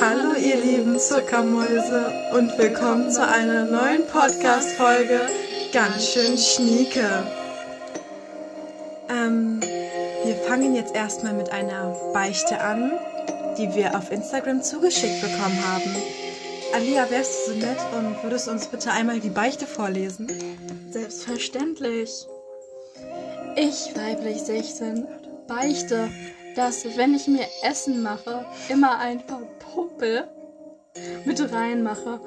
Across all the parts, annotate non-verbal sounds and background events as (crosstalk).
Hallo ihr lieben Zuckermäuse und willkommen zu einer neuen Podcast-Folge Ganz schön Schnieke. Ähm, wir fangen jetzt erstmal mit einer Beichte an, die wir auf Instagram zugeschickt bekommen haben. Alia, wärst du so nett und würdest uns bitte einmal die Beichte vorlesen? Selbstverständlich. Ich, weiblich 16, beichte, dass wenn ich mir Essen mache, immer ein paar Popel mit reinmache.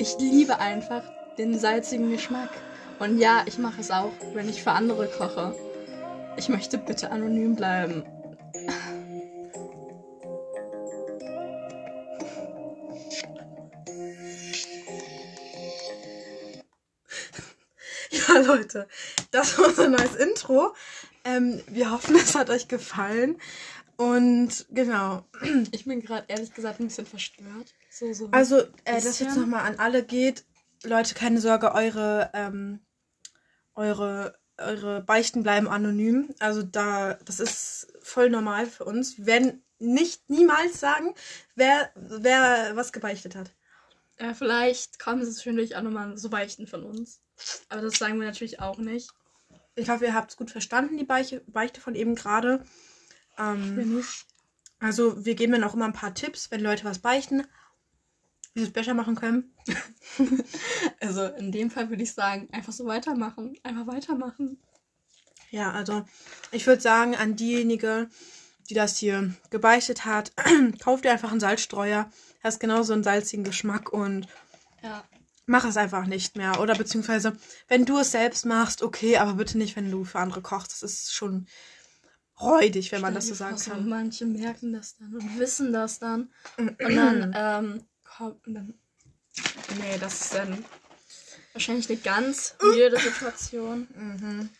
Ich liebe einfach den salzigen Geschmack. Und ja, ich mache es auch, wenn ich für andere koche. Ich möchte bitte anonym bleiben. Ja, (laughs) Leute, das war unser neues Intro. Ähm, wir hoffen, es hat euch gefallen. Und genau. (clears throat) Ich bin gerade ehrlich gesagt ein bisschen verstört. So, so. Also, äh, das jetzt nochmal an alle geht. Leute, keine Sorge, eure, ähm, eure, eure Beichten bleiben anonym. Also da, das ist voll normal für uns. Wir werden nicht niemals sagen, wer, wer was gebeichtet hat. Äh, vielleicht kommen sie zwischendurch auch nochmal so Beichten von uns. Aber das sagen wir natürlich auch nicht. Ich hoffe, ihr habt es gut verstanden, die Beiche, Beichte von eben gerade. Ähm, Wenn nicht. also wir geben dann auch immer ein paar Tipps, wenn Leute was beichten, wie sie es besser machen können. (laughs) Also in dem Fall würde ich sagen, einfach so weitermachen. Einfach weitermachen. Ja, also ich würde sagen, an diejenige, die das hier gebeichtet hat, (clears throat) kauft ihr einfach einen Salzstreuer. Das ist genauso einen salzigen Geschmack und Ja. Mach es einfach nicht mehr. Oder beziehungsweise, wenn du es selbst machst, okay, aber bitte nicht, wenn du für andere kochst. Das ist schon räudig, wenn man das so sagen kann. Manche merken das dann und wissen das dann. (clears throat) Und dann, ähm, kommt. Dann, nee, das ist dann wahrscheinlich eine ganz weirde Situation. (clears throat)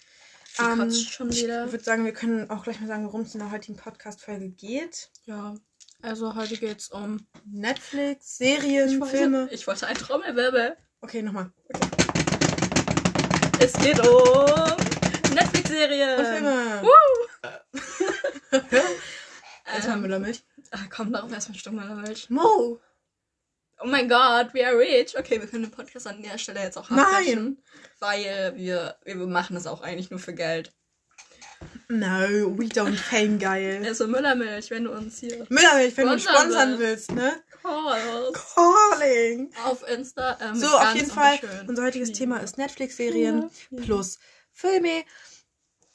Sie Ähm, kotzt schon Ich wieder. würde sagen, wir können auch gleich mal sagen, worum es in der heutigen Podcast-Folge geht. Ja. Also heute geht's um. Netflix, Serien, Ich wollte, Filme. ich wollte ein Trommelwirbel. Okay, nochmal. Es geht um Netflix-Serien. Und Filme. Woo! (laughs) Jetzt haben wir damit. Ah, komm, darauf erstmal Stumm in der Milch. Mo. Oh mein Gott, we are rich. Okay, wir können den Podcast an der Stelle jetzt auch Nein. abbrechen. Weil wir, wir machen das auch eigentlich nur für Geld. No, we don't fame geil. Also Müllermilch, wenn du uns hier Müllermilch, wenn du uns Sponsern willst. willst, ne? callst Calling. auf Insta. Ähm, So, auf jeden Fall, wunderschön. unser heutiges Thema ist Netflix-Serien Ja. plus Filme.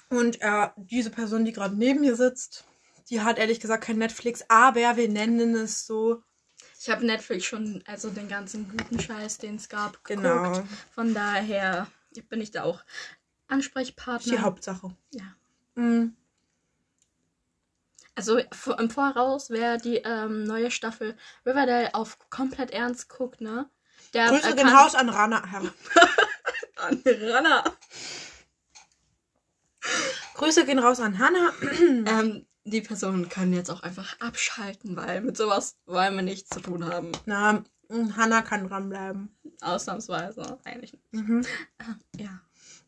Und äh, diese Person, die gerade neben mir sitzt, die hat ehrlich gesagt kein Netflix, aber wir nennen es so. Ich habe Netflix schon, also den ganzen guten Scheiß, den es gab, geguckt. Genau. Von daher bin ich da auch Ansprechpartner. Die Hauptsache. Ja. Mhm. Also im Voraus, wer die ähm, neue Staffel Riverdale auf komplett ernst guckt, ne? Der Grüße äh, gehen kann- raus an Rana. (laughs) an Rana. Grüße gehen raus an Hannah. (clears throat) ähm, die Personen können jetzt auch einfach abschalten, weil mit sowas wollen wir nichts zu tun haben. Na, mh, Hannah kann dranbleiben. Ausnahmsweise. Eigentlich nicht. Mhm. Ja.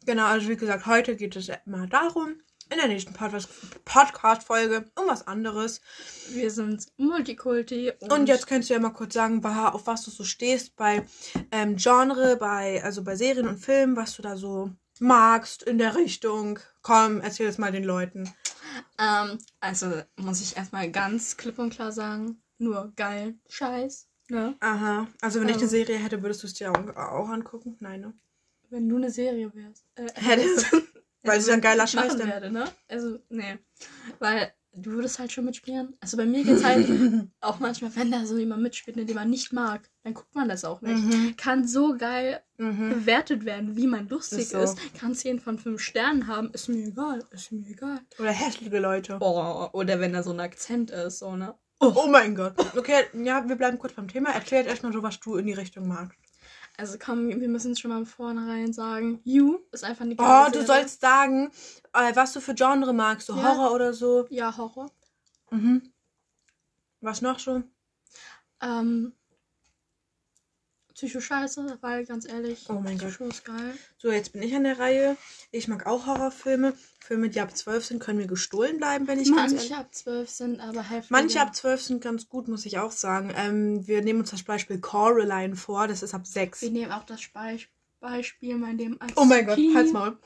Genau, also wie gesagt, heute geht es immer darum, in der nächsten Podcast- Podcast-Folge um was anderes. Wir sind Multikulti. Und, Und jetzt kannst du ja mal kurz sagen, auf was du so stehst bei ähm, Genre, bei, also bei Serien und Filmen, was du da so magst in der Richtung. Komm, erzähl es mal den Leuten. Ähm, also muss ich erstmal ganz klipp und klar sagen, nur geil Scheiß. Ne? Aha. Also wenn ich Ähm. eine Serie hätte, würdest du es dir auch, auch angucken? Nein, ne? Wenn du eine Serie wärst. Äh, Hättest. Weil es ja ein geiler Scheiß dann. werde, ne? Also, nee. Weil du würdest halt schon mitspielen. Also bei mir geht's halt (laughs) auch manchmal, wenn da so jemand mitspielt, ne, den man nicht mag, dann guckt man das auch nicht. Mhm. Kann so geil Mhm. bewertet werden, wie man lustig Ist so. ist. Kann 10 von 5 Sternen haben, ist mir egal. Ist mir egal. Oder hässliche Leute. Oh, oder wenn da so ein Akzent ist, so, ne? Oh mein Gott. Okay, ja, wir bleiben kurz beim Thema. Erklär jetzt erstmal so, was du in die Richtung magst. Also komm, wir müssen es schon mal vornherein sagen. You ist einfach eine Oh, geile du Serie. sollst sagen, äh, was du für Genre magst. So Ja. Horror oder so. Ja, Horror. Mhm. Was noch so? Ähm, Psycho scheiße, weil ganz ehrlich, Oh mein Psycho ist geil. So, jetzt bin ich an der Reihe. Ich mag auch Horrorfilme. Filme, die ab 12 sind, können mir gestohlen bleiben, wenn ich ganz ehrlich... Manche ab 12 sind aber heftig. Manche ab 12 sind ganz gut, muss ich auch sagen. Ähm, wir nehmen uns das Beispiel Coraline vor, das ist ab 6. Wir nehmen auch das Be Beispiel mal dem als Oh mein Gott, halt's Maul.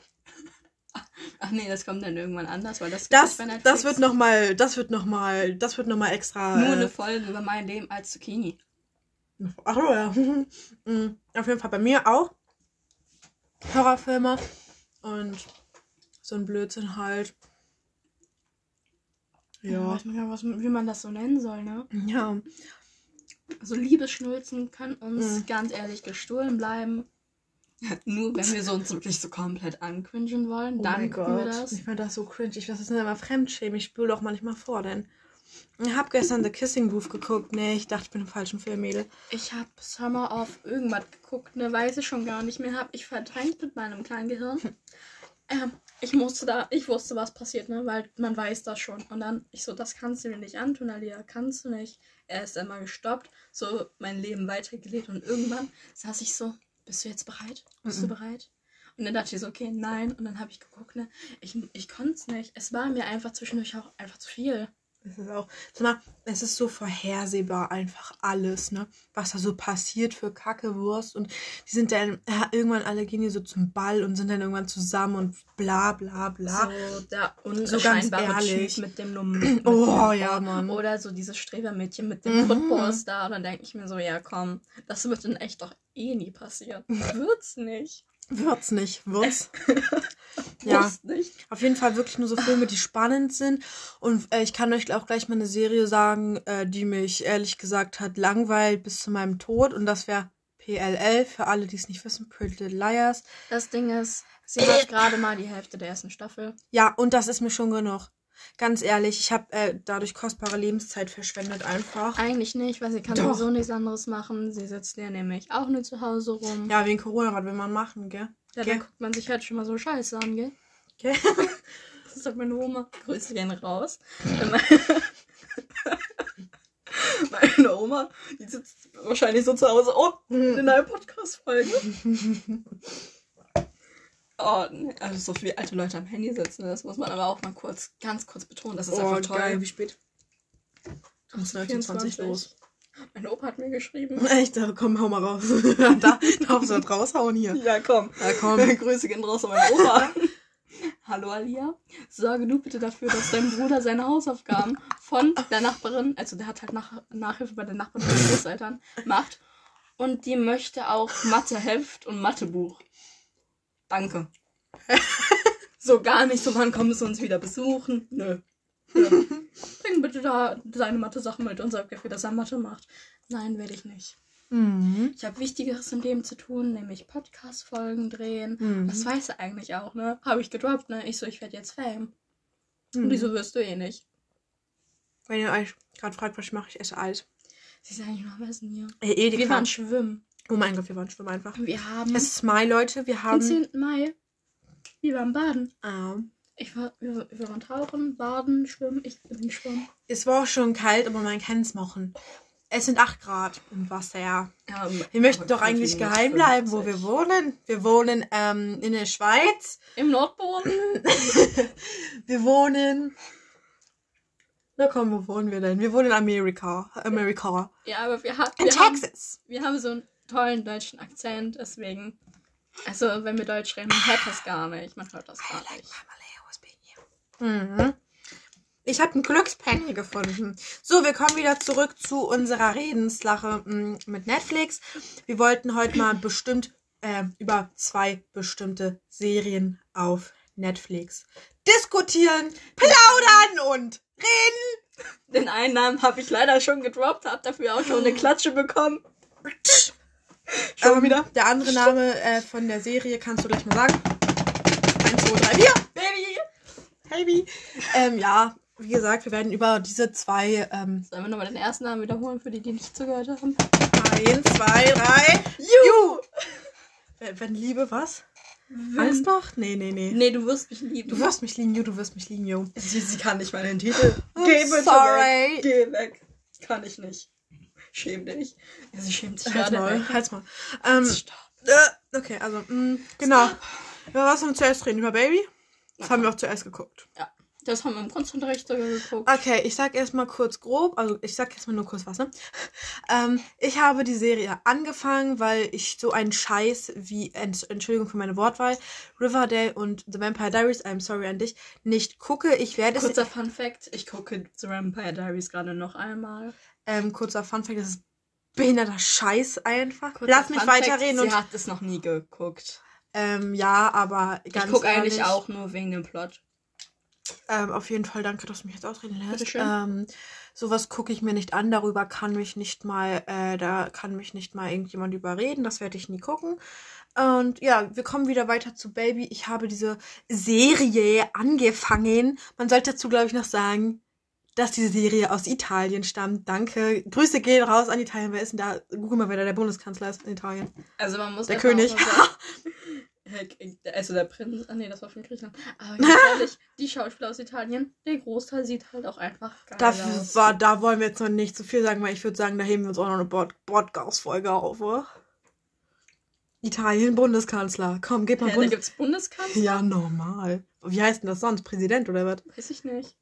Ach nee, das kommt dann irgendwann anders, weil das Das, bei das wird nochmal, das wird nochmal, das wird nochmal extra. nur eine äh, Folge über mein Leben als Zucchini. Ach so, ja. (laughs) Mm, Auf jeden Fall bei mir auch. Horrorfilme. Und so ein Blödsinn halt. Ja. Ja. weiß man ja, was, wie man das so nennen soll, ne? Ja. Also Liebesschnulzen können uns Mhm. ganz ehrlich gestohlen bleiben. (laughs) Nur wenn wir so uns wirklich so komplett ancringen wollen, Oh dann gucken wir das. Ich fand das so cringe. Ich weiß, das ist immer Fremdschämen. Ich spüle auch manchmal vor, denn. Ich hab gestern The Kissing Booth geguckt. Nee, ich dachte, ich bin im falschen Film, Mädel. Ich habe Summer auf irgendwas geguckt, ne, weiß ich schon gar nicht mehr, hab ich verdrängt mit meinem kleinen Gehirn. (laughs) ähm, ich musste da, ich wusste, was passiert, ne, weil man weiß das schon. Und dann, ich so, das kannst du mir nicht antun, Alia, kannst du nicht. Er ist einmal gestoppt, so mein Leben weitergelebt und irgendwann saß ich so, bist du jetzt bereit? Bist Mhm. du bereit? Und dann dachte ich so, okay, nein. Und dann habe ich geguckt, ne, ich, ich konnte es nicht. Es war mir einfach zwischendurch auch einfach zu viel. Es ist auch. Mal, es ist so vorhersehbar einfach alles, ne? Was da so passiert für Kackewurst. Und die sind dann. Ja, irgendwann alle gehen die so zum Ball und sind dann irgendwann zusammen und bla bla bla. So der ganz unscheinbare ehrlich. Typ mit dem Num (clears throat) mit Oh, dem ja. Mann. Oder so dieses Strebermädchen mit dem Mhm. Footballstar. Und dann denke ich mir so, ja komm, das wird in echt doch eh nie passieren. (laughs) Wird's nicht. Wird's nicht, wird's. (laughs) (laughs) ja. Auf jeden Fall wirklich nur so Filme, die spannend sind. Und äh, ich kann euch auch gleich mal eine Serie sagen, äh, die mich ehrlich gesagt hat langweilt bis zu meinem Tod. Und das wäre PLL, für alle, die es nicht wissen, Pretty Little Liars. Das Ding ist, sie hat gerade mal die Hälfte der ersten Staffel. Ja, und das ist mir schon genug. Ganz ehrlich, ich habe äh, dadurch kostbare Lebenszeit verschwendet einfach. Eigentlich nicht, weil sie kann Doch. sowieso nichts anderes machen. Sie sitzt ja nämlich auch nur zu Hause rum. Ja, wegen Corona, was will man machen, gell? Ja, dann guckt man sich halt schon mal so scheiße an, gell? gell? (laughs) Das sagt meine Oma. (laughs) Grüße gehen raus. (laughs) Meine, Oma, die sitzt wahrscheinlich so zu Hause. Oh, eine neue Podcast-Folge. Oh, nee. also so viele alte Leute am Handy sitzen, das muss man aber auch mal kurz, ganz kurz betonen. Das ist Oh, einfach toll. geil, wie spät? Um 19.20 los. Mein Opa hat mir geschrieben. (laughs) Echt, da komm, hau mal raus. (laughs) da darfst du was raushauen hier. Ja, komm. Ja, komm. (laughs) Grüße gehen raus an meinen Opa. Hallo Alia, sorge du bitte dafür, dass dein Bruder seine Hausaufgaben von der Nachbarin, also der hat halt nach, Nachhilfe bei der Nachbarin von den Großeltern, macht. Und die möchte auch Matheheft und Mathebuch. Danke. so gar nicht, so wann kommst du uns wieder besuchen? Nö. Ja. Bring bitte da seine Mathe-Sachen mit und sag dafür, dass er Mathe macht. Nein, werde ich nicht. Mhm. Ich habe Wichtigeres im Leben zu tun, nämlich Podcast-Folgen drehen. Mhm. Das weiß er eigentlich auch, ne? Habe ich gedroppt, ne? Ich so, ich werde jetzt Fame. Mhm. Und die so, wirst du eh nicht. Wenn ihr euch gerade fragt, was ich mache, ich esse Eis. Sie ist eigentlich noch Essen hier. Äh, Edeka. Wir waren schwimmen. oh mein Gott, wir waren schwimmen einfach. Wir haben Es ist Mai, Leute. Wir am haben. 10. Mai, wir waren baden. Ah. Ich war, wir, wir waren tauchen, baden, schwimmen. Ich bin schwimmen. es war auch schon kalt, aber man kann es machen. Es sind 8 Grad im Wasser, ja. Ja, Wir möchten doch eigentlich geheim bleiben, wo wir wohnen. Wir wohnen ähm, in der Schweiz. Im Nordboden. (laughs) Wir wohnen. Na komm, wo wohnen wir denn? Wir wohnen in Amerika. Amerika. Ja, aber wir, ha In wir, haben, Texas. wir haben so einen tollen deutschen Akzent, deswegen. Also, wenn wir Deutsch reden, man hört das gar nicht. Man hört das gar nicht. Mhm. Ich habe einen Glückspenny gefunden. So, wir kommen wieder zurück zu unserer Redenslache mm, mit Netflix. Wir wollten heute mal bestimmt äh, über zwei bestimmte Serien auf Netflix diskutieren, plaudern und reden. Den einen Namen habe ich leider schon gedroppt, habe dafür auch schon eine Klatsche bekommen. Schon ähm, wieder. Der andere Name äh, von der Serie kannst du gleich mal sagen. 1, 2, 3, 4. Baby. Ähm, ja, wie gesagt, wir werden über diese zwei ähm, Sollen wir nochmal den ersten Namen wiederholen, für die, die nicht zugehört haben? Eins, zwei, drei. Ju! Wenn, wenn Liebe was? Angst macht? Nee, nee, nee. Nee, du wirst mich lieben. Du wirst mich lieben, Ju, du wirst mich lieben, Ju. Sie, sie kann nicht mal den Titel. (laughs) I'm sorry. Weg. Geh weg. Kann ich nicht. Schäm dich. Ja, sie schämt sich gerade. mal, halt's mal. Ähm, Stopp. äh, okay, also, mh, genau. Über was haben wir zuerst reden? Über Baby? Das haben wir auch zuerst geguckt. Ja, das haben wir im Kunstunterricht sogar geguckt. Okay, ich sag erstmal kurz grob, also ich sag erstmal nur kurz was, ne? Ähm, ich habe die Serie angefangen, weil ich so einen Scheiß wie, Ent Entschuldigung für meine Wortwahl, Riverdale und The Vampire Diaries, I'm sorry an dich, nicht gucke. Ich werde es, Kurzer Fun Fact, ich gucke The Vampire Diaries gerade noch einmal. ähm, kurzer Funfact, das ist behinderter Scheiß einfach. Kurzer Lass mich Fun Fact, weiterreden Sie und, hat es noch nie geguckt. Ähm, ja, aber ganz ich gucke eigentlich auch nur wegen dem Plot. Ähm, auf jeden Fall danke, dass du mich jetzt ausreden lässt. Ähm, sowas gucke ich mir nicht an, darüber kann mich nicht mal, äh, da kann mich nicht mal irgendjemand überreden, das werde ich nie gucken. Und ja, wir kommen wieder weiter zu Baby. Ich habe diese Serie angefangen. Man sollte dazu, glaube ich, noch sagen, dass diese Serie aus Italien stammt. Danke. Grüße gehen raus an Italien. Wer ist denn da? Google mal, wer da der Bundeskanzler ist in Italien. Also man muss Der König. (laughs) Also der Prinz, ah nee, das war von Griechenland. Aber ganz (laughs) ehrlich, die Schauspieler aus Italien, der Großteil sieht halt auch einfach geil Dafür aus. war, da wollen wir jetzt noch nicht zu viel sagen, weil ich würde sagen, da heben wir uns auch noch eine Pod- Podcast-Folge auf, oder? Italien, Bundeskanzler. Komm, gib mal Hä, da Bundes... gibt's Bundeskanzler? Ja, normal. Wie heißt denn das sonst? Präsident oder was? Weiß ich nicht.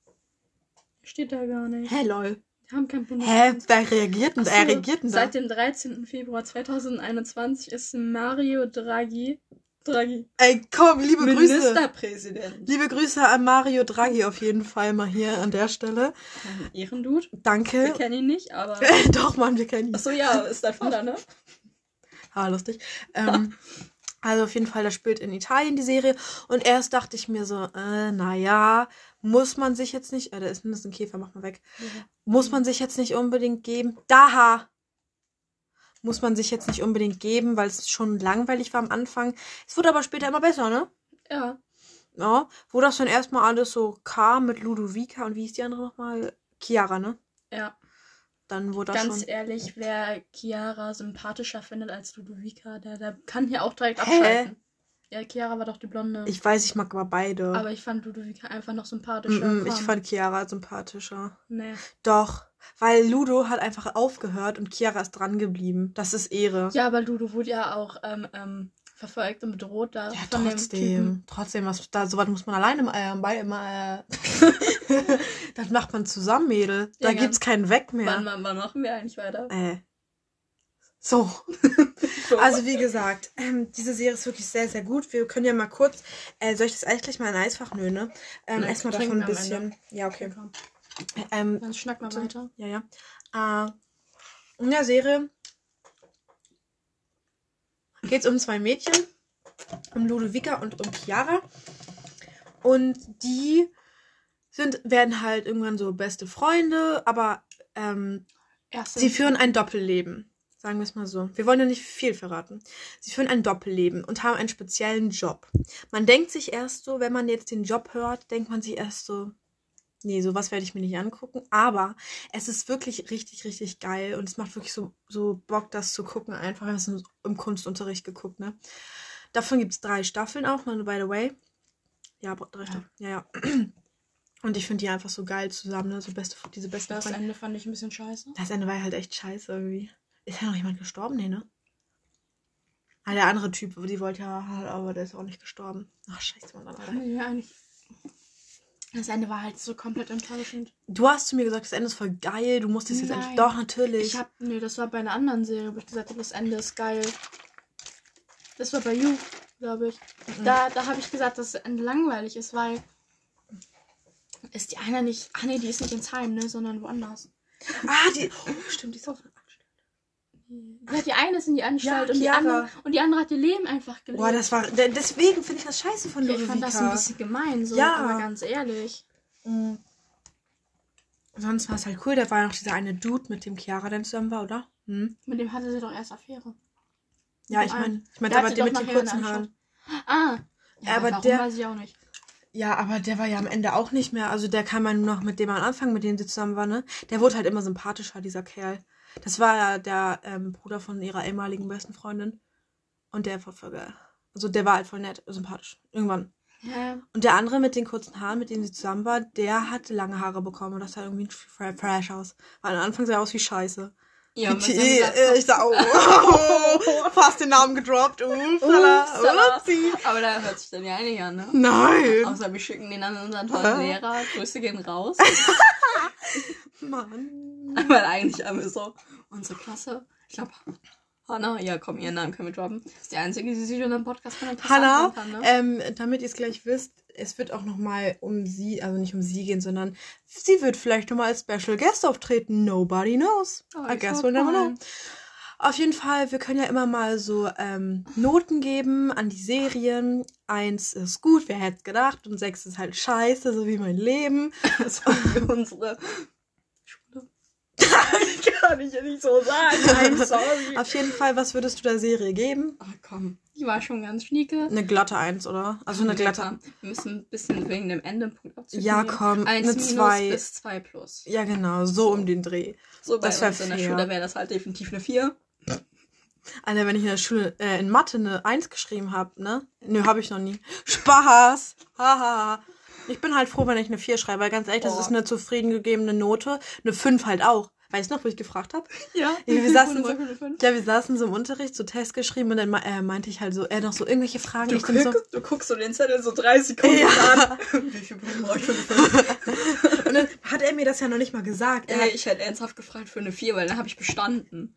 Steht da gar nicht. Hä, lol. Wir haben keinen Hä, Bundeskanzler. wer reagiert denn, er reagiert denn da? Seit dem 13. Februar 2021 ist Mario Draghi, Draghi Ey, komm, liebe Grüße. Ministerpräsident. Liebe Grüße an Mario Draghi auf jeden Fall mal hier an der Stelle. Ein Ehrendude. Wir Danke. kennen ihn nicht, aber. (laughs) Doch, Mann, wir kennen ihn. Achso, ja, ist dein Vater, ne? (laughs) Ah, lustig. Ähm, also auf jeden Fall, das spielt in Italien die Serie. Und erst dachte ich mir so, äh, naja, muss man sich jetzt nicht, äh, da ist mindestens ein Käfer, mach mal weg. Muss man sich jetzt nicht unbedingt geben. Daha! Muss man sich jetzt nicht unbedingt geben, weil es schon langweilig war am Anfang. Es wurde aber später immer besser, ne? Ja. Ja, wo das dann erstmal alles so kam mit Ludovica und wie hieß die andere nochmal? Chiara, ne? Ja. Dann wurde das Ganz schon. ehrlich, wer Chiara sympathischer findet als Ludovica, der, der kann hier auch direkt Hä? abschalten. Ja, Chiara war doch die Blonde. Ich weiß, ich mag aber beide. aber ich fand Ludovica einfach noch Mm, sympathischer. mm, ich Komm. fand Chiara sympathischer. Nee. Doch, weil Ludo hat einfach aufgehört und Chiara ist dran geblieben. Das ist Ehre. Ja, aber Ludo wurde ja auch ähm, ähm, verfolgt und bedroht da Ja, von dem Typen. trotzdem. Trotzdem, was, da, sowas muss man alleine äh, bei immer. Äh, (laughs) das macht man zusammen, Mädel. Da Ja, gibt's keinen Weg mehr. Wann, wann, wann machen wir eigentlich weiter? Äh. So. (laughs) Also wie gesagt, ähm, diese Serie ist wirklich sehr, sehr gut. Wir können ja mal kurz, äh, soll ich das eigentlich gleich mal in Eisfach? Nö, ne? Ähm, erstmal davon ein bisschen. Ja, okay. Ähm, dann schnack mal So. weiter. ja, ja. Äh, in der Serie geht es um zwei Mädchen, um Ludovica und um Chiara. Und die sind, werden halt irgendwann so beste Freunde, aber ähm. Sie führen ein Doppelleben. Sagen wir es mal so. Wir wollen ja nicht viel verraten. Sie führen ein Doppelleben und haben einen speziellen Job. Man denkt sich erst so, wenn man jetzt den Job hört, denkt man sich erst so, nee, sowas werde ich mir nicht angucken. Aber es ist wirklich richtig, richtig geil und es macht wirklich so, so Bock, das zu gucken. Einfach, wir haben es im Kunstunterricht geguckt, ne? Davon gibt es drei Staffeln auch, by the way. Ja, drei Staffeln. Ja, ja. (clears throat) Und ich finde die einfach so geil zusammen, ne? So beste, diese besten das Freunde. Ende fand ich ein bisschen scheiße. Das Ende war halt echt scheiße irgendwie. Ist ja noch jemand gestorben? Nee, ne? Ah, der andere Typ, die wollte ja, aber der ist auch nicht gestorben. Ach, scheiße, Mann. Alter. Ja, eigentlich. Das Ende war halt so komplett enttäuschend. Du hast zu mir gesagt, das Ende ist voll geil, du musstest jetzt Nein. endlich. Doch, natürlich. Ich hab, nee, das war bei einer anderen Serie, wo ich gesagt habe, das Ende ist geil. Das war bei You, glaube ich. Mhm. Da, da habe ich gesagt, dass das Ende langweilig ist, weil ist die eine nicht, ah nee, die ist nicht ins Heim, ne, sondern woanders. ah, die. Oh, stimmt, die ist auch. Ja, die eine ist in die Anstalt Ja, und, die andere, und die andere hat ihr Leben einfach gelebt. Boah, das war. de- Deswegen finde ich das scheiße von Ludovica. ich fand das ein bisschen gemein, so, Ja. aber ganz ehrlich. Mhm. Sonst war es halt cool, da war noch dieser eine Dude, mit dem Chiara dann zusammen war, oder? Hm? Mit dem hatte sie doch erst Affäre. Ja, ich meine, ich meine Der aber der mit den kurzen Haaren. Ah. Ja, Aber warum der- weiß ich auch nicht. Ja, aber der war ja am Ende auch nicht mehr. Also der kam ja nur noch mit dem am Anfang, mit dem sie zusammen war, ne? Der wurde halt immer sympathischer, dieser Kerl. Das war ja der ähm, Bruder von ihrer ehemaligen besten Freundin. Und der war voll geil. Also der war halt voll nett, sympathisch. Irgendwann. Ja, Und der andere mit den kurzen Haaren, mit dem sie zusammen war, der hat lange Haare bekommen und das sah irgendwie fre- fresh aus. Weil am Anfang sah er aus wie Scheiße. Ja, seinem Laptop. äh, ich sag, oh, (laughs) oh, fast den Namen gedroppt. Upsala. upsi. Aber da hört sich dann ja nicht an, ne? Nein. Außer wir schicken den an unseren tollen? Lehrer. Grüße gehen raus. (laughs) Mann. (laughs) Weil eigentlich haben wir so unsere Klasse. Ich glaube, Hanna, ja komm, ihren Namen können wir droppen. Ist die einzige, die sich unseren Podcast von der Klasse Hanna, kann, ne? ähm, damit ihr es gleich wisst, es wird auch nochmal um sie, also nicht um sie gehen, sondern sie wird vielleicht nochmal als Special Guest auftreten. Nobody knows. Oh, I guess we'll never know. Auf jeden Fall, wir können ja immer mal so ähm, Noten geben an die Serien. Eins ist gut, wer hätte gedacht, und sechs ist halt scheiße, so wie mein Leben. (laughs) Das war für unsere. Kann ich ja nicht so sagen. I'm (laughs) sorry. Auf jeden Fall, was würdest du der Serie geben? Ach komm, die war schon ganz schnieke. Eine glatte Eins, oder? Also eine glatte. Wir müssen ein bisschen wegen dem Endepunkt abziehen. Ja, komm, Eins eine minus zwei. bis zwei plus. Ja, genau, so um den Dreh. So bei Das uns in der fair. Schule wäre das halt definitiv eine 4. Alter, wenn ich in der Schule äh, in Mathe eine Eins geschrieben habe, ne? Nö, habe ich noch nie. Spaß! Haha. Ich bin halt froh, wenn ich eine 4 schreibe, weil ganz ehrlich, das Oh. ist eine zufrieden gegebene Note. Eine 5 halt auch. Weißt du noch, wo ich gefragt habe? (laughs) Ja, Ja, wir saßen so, ja, wir saßen so im Unterricht, so Test geschrieben und dann äh, meinte ich halt so, äh, noch so irgendwelche Fragen. Du, ich bin so, guckst, du guckst so den Zettel so 30 Sekunden Ja. an. (laughs) Wie viel Punkte brauche ich für eine 5? und dann hat er mir das ja noch nicht mal gesagt. Er Ey, ich hätte ernsthaft gefragt für eine 4, weil dann habe ich bestanden.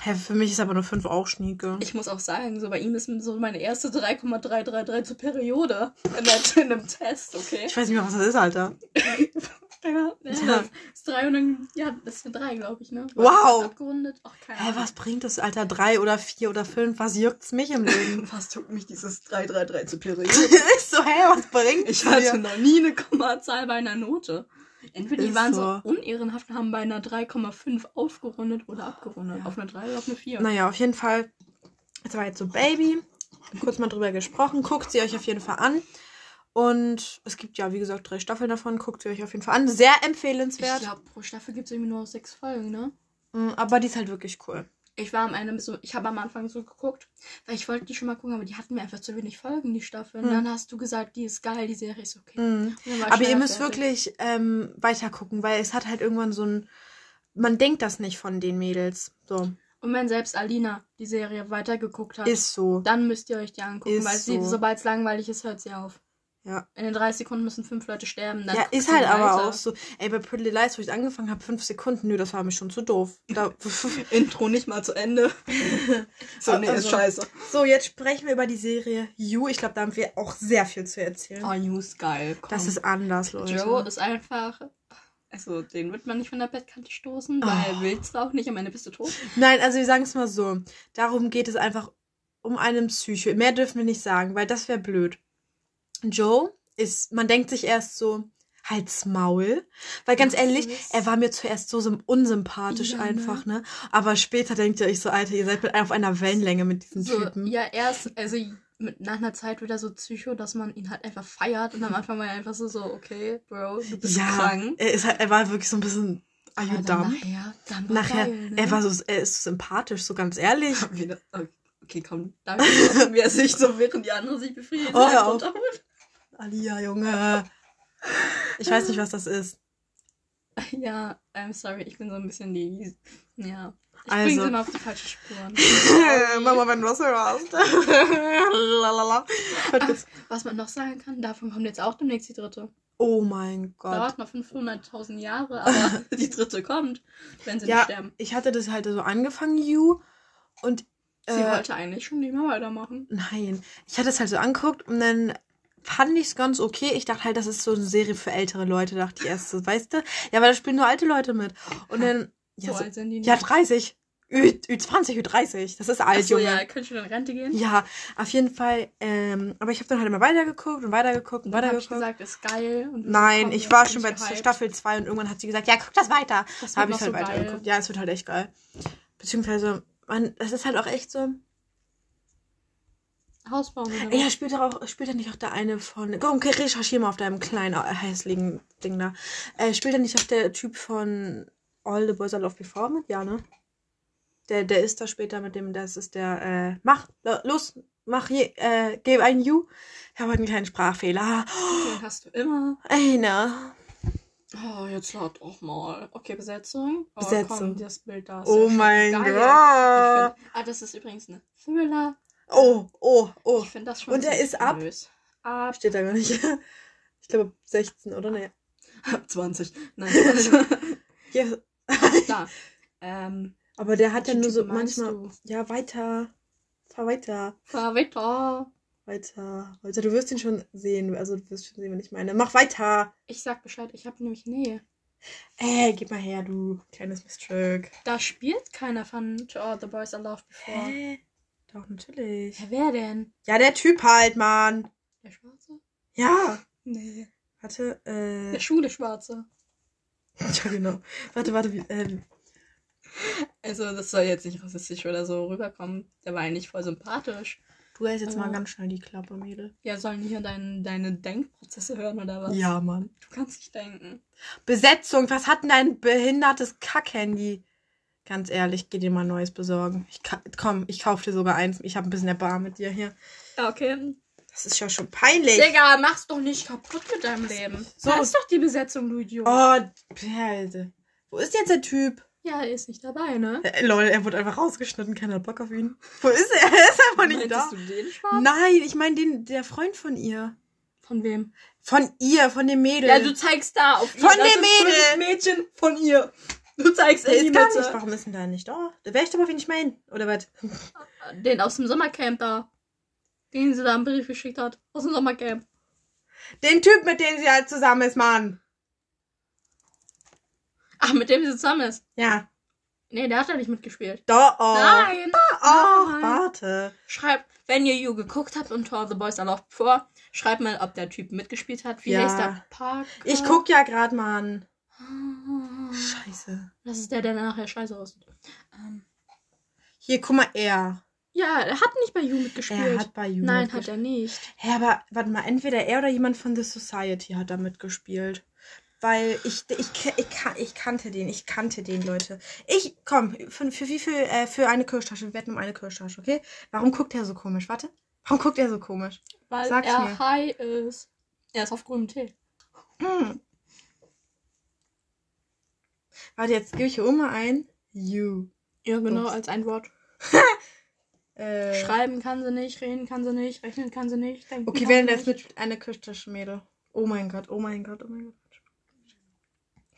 hä, für mich ist aber eine 5 auch schnieke. Ich muss auch sagen, so bei ihm ist so meine erste 3,333 zur Periode in, der, in einem Test, okay? Ich weiß nicht mehr, was das ist, Alter. (laughs) Ja, das ist 3 und dann, ja, das ist eine 3, glaube ich, ne? Wow. Abgerundet. Ach, keine Hä, Ahnung. was bringt das, Alter? 3 oder 4 oder 5? Was juckt's mich im Leben? (laughs) Was tut mich dieses 333 zur Periode? ich so, hä, was bringt Ich dir? hatte noch nie eine Kommazahl bei einer Note. Entweder die Ist waren so. so. unehrenhaft und haben bei einer 3,5 aufgerundet oder abgerundet. Auf eine 3 oder auf eine 4. Naja, auf jeden Fall. Das war jetzt so Baby. Kurz mal drüber gesprochen. Guckt sie euch auf jeden Fall an. Und es gibt ja, wie gesagt, drei Staffeln davon. Guckt sie euch auf jeden Fall an. Sehr ich empfehlenswert. glaube, pro Staffel gibt es irgendwie nur sechs Folgen, ne? Mm, Aber die ist halt wirklich cool. Ich war am Ende so, ich habe am Anfang so geguckt, weil ich wollte die schon mal gucken, aber die hatten mir einfach zu wenig Folgen, die Staffeln. Hm. Dann hast du gesagt, die ist geil, die Serie ist okay. Und ich Aber ihr müsst fertig. wirklich ähm, weiter gucken, weil es hat halt irgendwann so ein. Man denkt das nicht von den Mädels. So. Und wenn selbst Alina die Serie weitergeguckt hat, Ist so. dann müsst ihr euch die angucken, Ist weil sie, so. sobald es langweilig ist, hört sie auf. Ja. In den 30 Sekunden müssen fünf Leute sterben. Ja, ist halt aber weiter. auch so. Ey, bei Pretty Lies, wo ich angefangen habe, fünf Sekunden, nö, das war mir schon zu doof. Da, (laughs) Intro nicht mal zu Ende. (laughs) so, nee, Also- ist scheiße. so, jetzt sprechen wir über die Serie You. Ich glaube, da haben wir auch sehr viel zu erzählen. Oh, You ist geil. Komm. das ist anders, Leute. Joe ist einfach. Also, den wird man nicht von der Bettkante stoßen, weil Oh. willst du auch nicht, am Ende bist du tot. Nein, also wir sagen es mal so. Darum geht es einfach um einen Psycho. Mehr dürfen wir nicht sagen, weil das wäre blöd. Joe ist, man denkt sich erst so, halt's Maul. Weil ganz Was ehrlich, er war mir zuerst so unsympathisch Ja, ne? einfach, ne? Aber später denkt ihr euch so, Alter, ihr seid mit auf einer Wellenlänge mit diesem So, Typen. ja, erst, also mit, nach einer Zeit wird er so psycho, dass man ihn halt einfach feiert. Und am Anfang war er einfach so, so okay, Bro, du bist Ja, krank. er, ist halt, er war wirklich so ein bisschen, are you dumb? Nachher, dann war Nachher, geil, ne? er war so, er ist sympathisch, so ganz ehrlich. Wieder, (laughs) okay, komm, mal, wie er sich so, während die andere sich befriedigt, (laughs) Oh, hör auf. runterholt? Alia, Junge. Ich weiß nicht, was das ist. (laughs) Ja, I'm sorry, ich bin so ein bisschen die, ja. Ich Also. bringe sie immer auf die falsche Spuren. (laughs) Mama, wenn du was hörst. (laughs) Lalala. Hört kurz. Was man noch sagen kann, davon kommt jetzt auch demnächst die dritte. Oh mein Gott. Dauert noch 500.000 Jahre, aber die dritte kommt, wenn sie nicht Ja, sterben. ich hatte das halt so angefangen, You. Und Sie äh, wollte eigentlich schon nicht mehr weitermachen. nein, ich hatte es halt so angeguckt und dann fand ich es ganz okay. Ich dachte halt, das ist so eine Serie für ältere Leute, dachte ich erst so, weißt du? Ja, aber da spielen nur alte Leute mit. Und dann, (laughs) ja, so so, alt sind die nicht. ja 30. Ü, Ü20, Ü30. Das ist alt, Achso, Junge. ja, könnt ihr in Rente gehen? Ja, auf jeden Fall. Ähm, aber ich habe dann halt immer weitergeguckt und weitergeguckt und Dann hab ich weitergeguckt. gesagt, ist geil. Und Nein, ich war schon bei gehypt. Staffel 2 und irgendwann hat sie gesagt, ja, guck das weiter. Das Da habe ich halt so weitergeguckt. Ja, es wird halt echt geil. Beziehungsweise, man, das ist halt auch echt so. Haus bauen oder Ja, spielt er auch, spielt er nicht auch der eine von. Komm, okay, recherchier mal auf deinem kleinen äh, hässlichen Ding da. Äh, spielt er nicht auch der Typ von All the Boys I Love Before mit? Ja, ne? Der, der ist da später mit dem, das ist der, äh, mach, lo- los, mach je, äh, gebe ein You. Ich habe einen kleinen Sprachfehler. Den hast du immer. Einer. Oh, jetzt lad doch mal. Okay, Besetzung. Oh, Besetzung. Komm, das Bild da Oh mein. Gott. Ah, das ist übrigens eine Thriller. Oh, oh, oh. Ich finde das schon Und sehr ist ab? Ab Steht da gar nicht. (laughs) Ich glaube 16, oder? Nee. ab 20. Nein, (laughs) Ja, da. Ähm, aber der hat ja nur so manchmal. du? Ja, weiter. Fahr weiter. Fahr weiter. Weiter. Weiter. Du wirst ihn schon sehen. Also du wirst schon sehen, wenn ich meine. Mach weiter. Ich sag Bescheid, ich habe nämlich Nähe. Ey, gib mal her, du kleines Miststück. Da spielt keiner von To All the Boys I Loved Before. Hä? Doch, natürlich. Ja, wer denn? Ja, der Typ halt, Mann. Der Schwarze? Ja. Nee. Warte, äh. Der schwule Schwarze. (laughs) Ja, genau. Warte, warte, wie, ähm. Also, das soll jetzt nicht rassistisch oder so rüberkommen. Der war eigentlich voll sympathisch. Du hältst jetzt mal Äh. ganz schnell die Klappe, Mädel. Ja, sollen hier dein, deine Denkprozesse hören oder was? Ja, Mann. Du kannst nicht denken. Besetzung, was hat denn dein behindertes Kackhandy? Ganz ehrlich, geh dir mal ein neues besorgen. Ich komm, ich kauf dir sogar eins. Ich habe ein bisschen Erbarm mit dir hier. Ja, okay. Das ist ja schon peinlich. Digga, mach's doch nicht kaputt mit deinem Leben. So. So ist doch die Besetzung, du Idiot. Oh, Perle. Wo ist jetzt der Typ? Ja, er ist nicht dabei, ne? Äh, lol, er wurde einfach rausgeschnitten. Keiner Bock auf ihn. Wo ist er? (laughs) Er ist einfach nicht da. Du den Schwarz? Nein, ich meine den, der Freund von ihr. Von wem? Von ihr, von dem Mädel. Ja, du zeigst da auf ihn. Von Das dem Mädel. Mädchen von ihr. Du zeigst der die ist gar nicht. Mitte. Warum ist denn da nicht da? Da wäre ich doch mal, wen ich meine. Oder was? (laughs) Den aus dem Sommercamp da. Den sie da einen Brief geschickt hat. Aus dem Sommercamp. Den Typ, mit dem sie halt zusammen ist, Mann. Ach, mit dem sie zusammen ist. Ja. Nee, der hat da nicht mitgespielt. Da, oh. Nein. Oh, Nein. warte. Schreibt, wenn ihr You geguckt habt und To All the Boys Are Loved vor, schreibt mal, ob der Typ mitgespielt hat. Wie Ja. heißt der? Parker? Ich guck ja gerade mal an. Scheiße. Das ist der, der nachher scheiße aussieht. Ähm, Hier, guck mal, er. ja, er hat nicht bei You mitgespielt. Er hat bei You Nein, mitgespielt. hat er nicht. Hä, aber warte mal, entweder er oder jemand von The Society hat da mitgespielt. Weil ich, ich, ich, ich kannte den, ich kannte den, Leute. Ich, komm, für, für wie viel, äh, für eine Kirschtasche, wir wetten um eine Kirschtasche, okay? Warum guckt er so komisch? Warte. Warum guckt er so komisch? Weil Sag's er mir. high ist. Er ist auf grünem Tee. Hm. Warte, jetzt gebe ich hier immer ein. You. Ja, genau, Ups. als ein Wort. (laughs) Äh, Schreiben kann sie nicht, reden kann sie nicht, rechnen kann sie nicht. Denken okay, denn das mit eine Kirschtasche, Mädel? Oh mein Gott, oh mein Gott, oh mein Gott.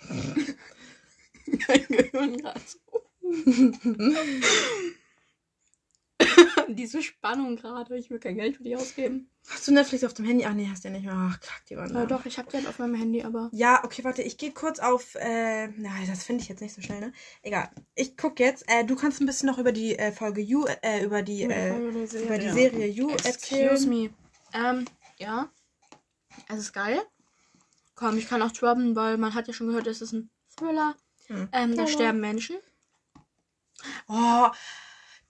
(laughs) Mein Gehirn gerade so. (laughs) Diese Spannung gerade. Ich will kein Geld für die ausgeben. Hast du Netflix auf dem Handy? Ach nee, hast du ja nicht mehr. Ach, kack die Wand. Ja, doch, ich habe die halt auf meinem Handy, aber. Ja, okay, warte, ich gehe kurz auf. Äh, na, das finde ich jetzt nicht so schnell, ne? Egal. Ich guck jetzt. Äh, du kannst ein bisschen noch über die äh, Folge You, äh, über die, äh, über die Serie You Excuse erzählen. me. Ähm, ja. Es ist geil. Komm, ich kann auch droppen, weil man hat ja schon gehört, es ist ein Thriller. Hm. Ähm, da sterben Menschen. Oh,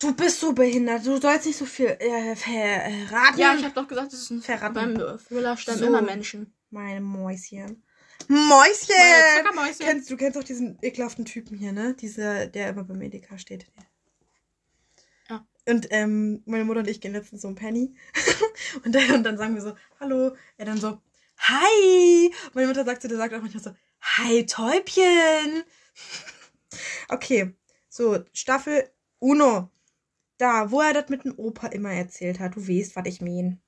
du bist so behindert. Du sollst nicht so viel äh, verraten. Ja, ich habe doch gesagt, es ist ein Verraten. Beim Thriller sterben So. immer Menschen. Meine Mäuschen. Meine Mäuschen! Zuckermäuschen. Kennst, du kennst auch diesen ekelhaften Typen hier, ne? Dieser, der immer beim Edeka steht. Ja. Und ähm, meine Mutter und ich gehen letztens so ein Penny. (laughs) und, dann, und dann sagen wir so, hallo. Er dann so, hi. Meine Mutter sagt so, der sagt auch manchmal so, hi Täubchen. (laughs) okay, so, Staffel Uno. Da, wo er das mit dem Opa immer erzählt hat. Du weißt, was ich mein.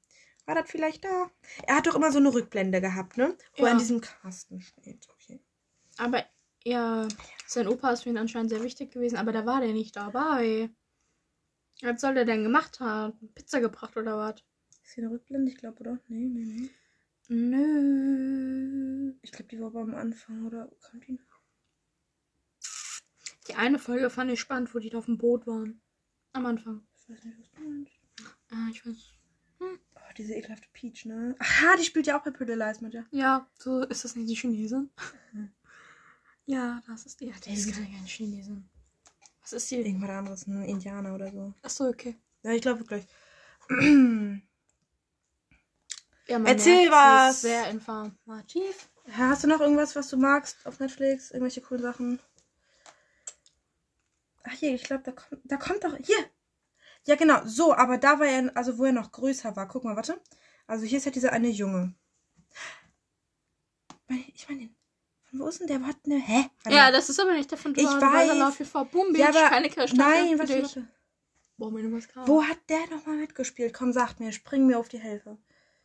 War das vielleicht da? Er hat doch immer so eine Rückblende gehabt, ne? Wo er Ja. in diesem Kasten steht. Okay. Aber ja, sein Opa ist für ihn anscheinend sehr wichtig gewesen, aber da war der nicht dabei. Was soll der denn gemacht haben? Pizza gebracht oder was? Ist hier eine Rückblende? Ich glaube, oder? Nee, nee, nee. Nö. Ich glaube, die war aber am Anfang, oder? Kommt die noch? Die eine Folge fand ich spannend, wo die da auf dem Boot waren. Am Anfang. Ich weiß nicht, was du meinst. Ah, ich weiß. Oh, diese ekelhafte Peach, ne? Aha, die spielt ja auch bei Pretty Lies mit, ja. Ja, so ist das nicht die Chinesin? Mhm. Ja, das ist die. Ja, die ist Irgend- keine Chinesin. Was ist die? Irgendwas anderes, ein Indianer oder so. Achso, okay. Ja, ich glaube wirklich. (clears throat) Ja, Erzähl was. Sehr informativ. Hast du noch irgendwas, was du magst auf Netflix? Irgendwelche coolen Sachen? Ach hier, ich glaube, da kommt, da kommt doch. Hier! Ja, genau, so, aber da war er, also wo er noch größer war. Guck mal, warte. Also hier ist halt dieser eine Junge. Ich meine den. Wo ist denn der? Warte, ne? Hä? Warte Ja, das ist aber nicht der von Ich Johann weiß. Weiserlauf TV. Boom, Ja, aber- keine Kirschstange Nein, warte, warte. Boah, meine Mascara. Wo hat der nochmal mitgespielt? Komm, sagt mir, spring mir auf die Hilfe.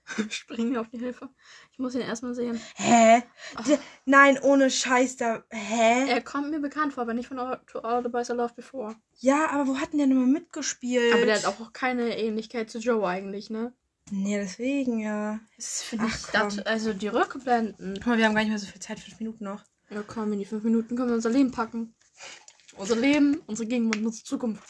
(laughs) Spring mir auf die Hilfe. Ich muss ihn erstmal sehen. Hä? Der, nein, ohne Scheiß, da. Hä? Er kommt mir bekannt vor, aber nicht von All To All the Boys I Love Before. Ja, aber wo hat denn der nochmal mitgespielt? Aber der hat auch keine Ähnlichkeit zu Joe eigentlich, ne? Nee, deswegen, ja. Das finde ich, Ach, komm. das, also die Rückblenden. Guck mal, wir haben gar nicht mehr so viel Zeit, fünf Minuten noch. Ja, komm, in die fünf Minuten können wir unser Leben packen. Unser Leben, unsere Gegenwart, unsere Zukunft.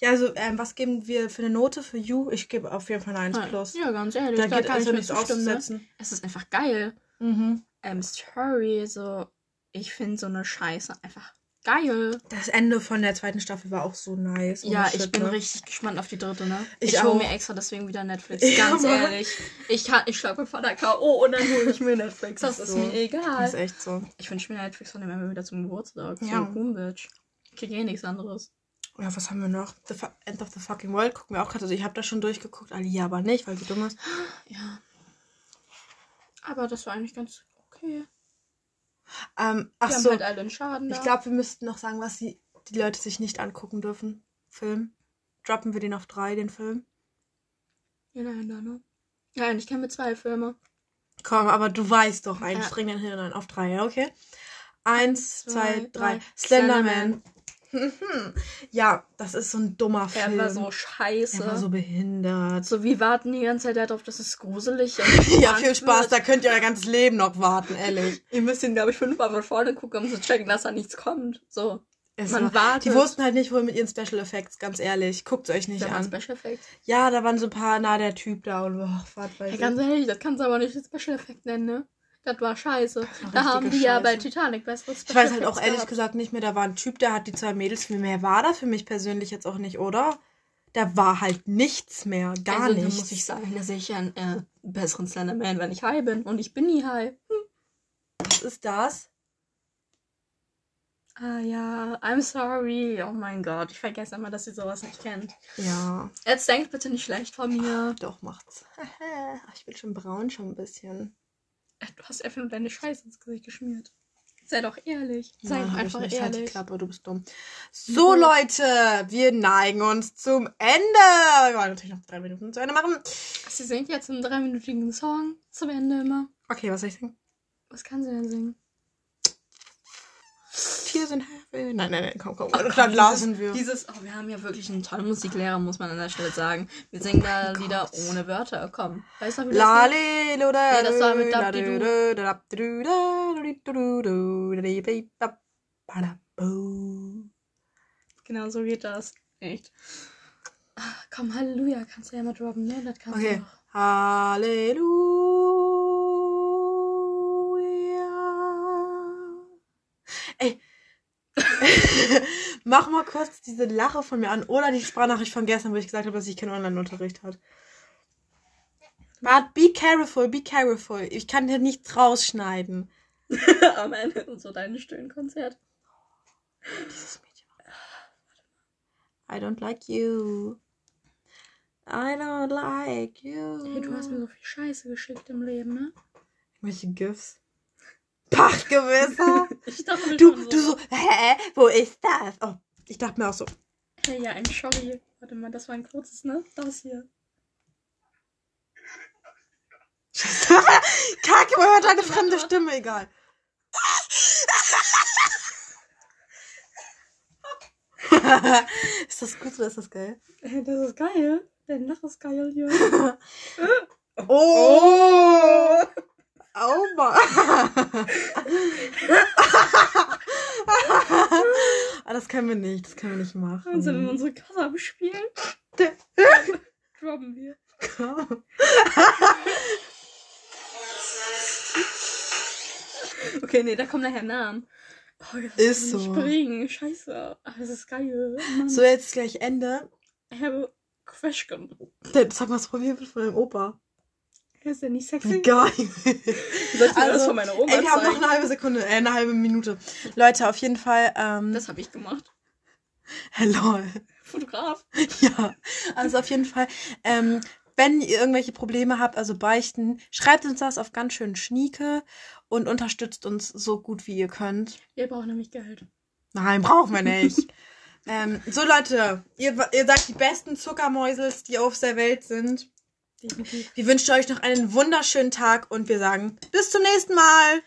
Ja, also, ähm, was geben wir für eine Note für You? Ich gebe auf jeden Fall eine 1 plus. Ja, ganz ehrlich, Da da, geht kann also ich mir nichts zustimmen. Ne? Es ist einfach geil. Mhm. Ähm, Story, so, ich finde so eine Scheiße einfach geil. Das Ende von der zweiten Staffel war auch so nice. Ja, ich bin ne? richtig gespannt auf die dritte, ne? Ich Ich, hole mir extra deswegen wieder Netflix. Ja, Ganz Mann. ehrlich. Ich, kann- ich schlage mit Vater K.O. und dann hole ich mir Netflix. Das Ach ist so. mir Das egal. ist echt so. Ich wünsche mir Netflix von dem immer wieder zum Geburtstag. Ja. So cool, Bitch. Ich krieg eh nichts anderes. Ja, was haben wir noch? The End of the Fucking World gucken wir auch gerade. Also ich habe das schon durchgeguckt, Alia aber nicht, weil sie dumm ist. (gasps) Ja. Aber das war eigentlich ganz okay. Ähm, ach Wir so, haben halt alle einen Schaden da. ich glaube, wir müssten noch sagen, was die, die Leute sich nicht angucken dürfen. Film. Droppen wir den auf drei, den Film. Ja, nein, da, ne? Nein, ich kenne zwei Filme. Komm, aber du weißt doch, einen Ja. streng dein Hirn. Auf drei, ja, okay? Eins, zwei, zwei, drei. drei. Slenderman. Ja, das ist so ein dummer Der Film. war so scheiße. Der war so behindert. so wie warten die ganze Zeit darauf, dass es gruselig und (laughs) Ja, viel Spaß, wird. da könnt ihr euer ganzes Leben noch warten, ehrlich. (laughs) Ihr müsst ihn, glaube ich, fünfmal von vorne gucken, um zu checken, dass da nichts kommt. So. Es Man war- wartet. Die wussten halt nicht, wohl mit ihren Special Effects, ganz ehrlich. Guckt euch nicht Da an. Special Effects. Ja, da waren so ein paar, na, der Typ da und oh, warte, weiß Ja, ganz ehrlich, das kannst du aber nicht Special Effect nennen, ne? Das war scheiße. war da haben die ja bei Scheiße. Titanic bessere Ich Special weiß halt auch ehrlich gehabt. gesagt nicht mehr, da war ein Typ, der hat die zwei Mädels, viel mehr war da für mich persönlich jetzt auch nicht, oder? Da war halt nichts mehr, gar also, nichts. Da muss ich sagen, dass ich einen äh, besseren Slenderman, wenn ich high bin. Und ich bin nie high. Was ist das? Ah ja, I'm sorry. Oh mein Gott, ich vergesse immer, dass ihr sowas nicht kennt. Ja, Jetzt denkt bitte nicht schlecht von mir. doch macht's. Ach, (laughs) ich bin schon braun schon ein bisschen. Du hast einfach nur deine Scheiße ins Gesicht geschmiert. Sei doch ehrlich. Sei doch einfach nicht. Halt die ehrlich. Klappe, du bist dumm. So, Leute, wir neigen uns zum Ende. Wir wollen natürlich noch drei Minuten zu Ende machen. Sie singt jetzt einen dreiminütigen Song zum Ende immer. Okay, was soll ich singen? Was kann sie denn singen? Tears in Heaven. Nein, nein, nein, komm, komm. Oh dann dieses, wir. Dieses, oh, wir haben ja wirklich einen tollen Musiklehrer, muss man an der Stelle sagen. Wir singen da mein Lieder Gott. ohne Wörter. Komm, weißt du, wie das? Lale, da, Nee, das war mit da, Dabdidu. da, da, da, da. Genau so geht das. Echt. Ah, Komm, Halleluja, kannst du ja mal droppen, ne? Das kannst Okay. du noch. Halleluja. Mach mal kurz diese Lache von mir an oder die Sprachnachricht von gestern, wo ich gesagt habe, dass ich keinen Online-Unterricht hatte. But be careful, be careful. Ich kann hier nichts rausschneiden. (laughs) Am Ende und so dein Stöhnkonzert. Dieses Mädchen. I don't like you. I don't like you. Hey, du hast mir so viel Scheiße geschickt im Leben, ne? Welche GIFs? Pachgewässer. (laughs) Ich dachte mir Du, schon du so, hä? Wo ist das? Oh, ich dachte mir auch so. Hey, ja, ein Sorry. Warte mal, das war ein kurzes, ne? Das hier. Kacke, man hört eine fremde Stimme, egal. (laughs) ist das gut oder ist das geil? Das ist geil. Dein Lach ist geil hier. (laughs) Oh! Oh Mann. ah, das können wir nicht, das können wir nicht machen. Und sind wir unsere Kasse bespielen? Droppen wir. Okay, nee, da kommen nachher Namen. Oh, Ist ich so. Springen. Scheiße. Aber das ist geil. Mann. So, jetzt gleich Ende. I have a question. Sag mal, was probiert wird von deinem Opa. Ist der nicht sexy? geil. Soll ich dir das von meiner Oma ey, wir haben noch eine halbe Sekunde, äh, eine halbe Minute. Leute, auf jeden Fall, ähm, Das habe ich gemacht. (laughs) lol. Fotograf. (laughs) Ja, also auf jeden Fall, ähm, wenn ihr irgendwelche Probleme habt, also beichten, schreibt uns das auf ganz schön Schnieke und unterstützt uns so gut wie ihr könnt. Ihr braucht nämlich Geld. Nein, brauchen wir nicht. (laughs) ähm, so Leute, ihr, ihr seid die besten Zuckermäusels, die auf der Welt sind. Definitiv. Wir wünschen euch noch einen wunderschönen Tag und wir sagen bis zum nächsten Mal.